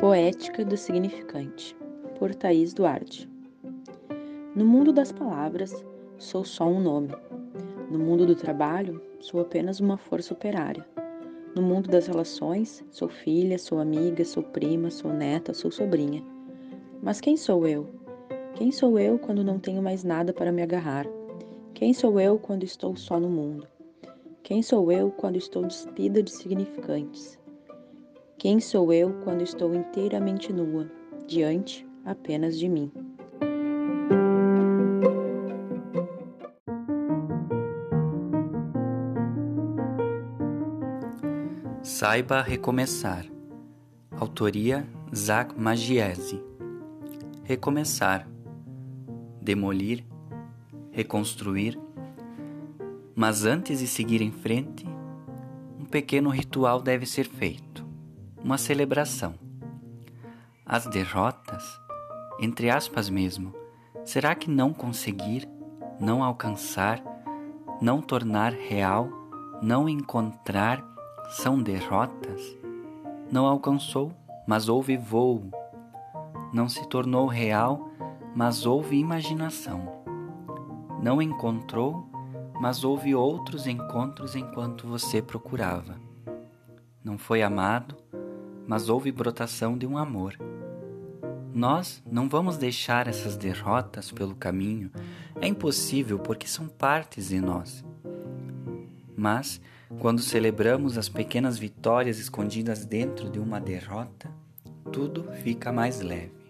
Poética do Significante, por Thaís Duarte. No mundo das palavras, sou só um nome. No mundo do trabalho, sou apenas uma força operária. No mundo das relações, sou filha, sou amiga, sou prima, sou neta, sou sobrinha. Mas quem sou eu? Quem sou eu quando não tenho mais nada para me agarrar? Quem sou eu quando estou só no mundo? Quem sou eu quando estou despida de significantes? Quem sou eu quando estou inteiramente nua, diante apenas de mim? Saiba recomeçar. Autoria Zach Magiese. Recomeçar. Demolir. Reconstruir. Mas antes de seguir em frente, um pequeno ritual deve ser feito uma celebração. As derrotas, entre aspas mesmo, será que não conseguir, não alcançar, não tornar real, não encontrar são derrotas? Não alcançou, mas houve voo. Não se tornou real, mas houve imaginação. Não encontrou, mas houve outros encontros enquanto você procurava. Não foi amado, mas houve brotação de um amor. Nós não vamos deixar essas derrotas pelo caminho, é impossível porque são partes de nós. Mas, quando celebramos as pequenas vitórias escondidas dentro de uma derrota, tudo fica mais leve.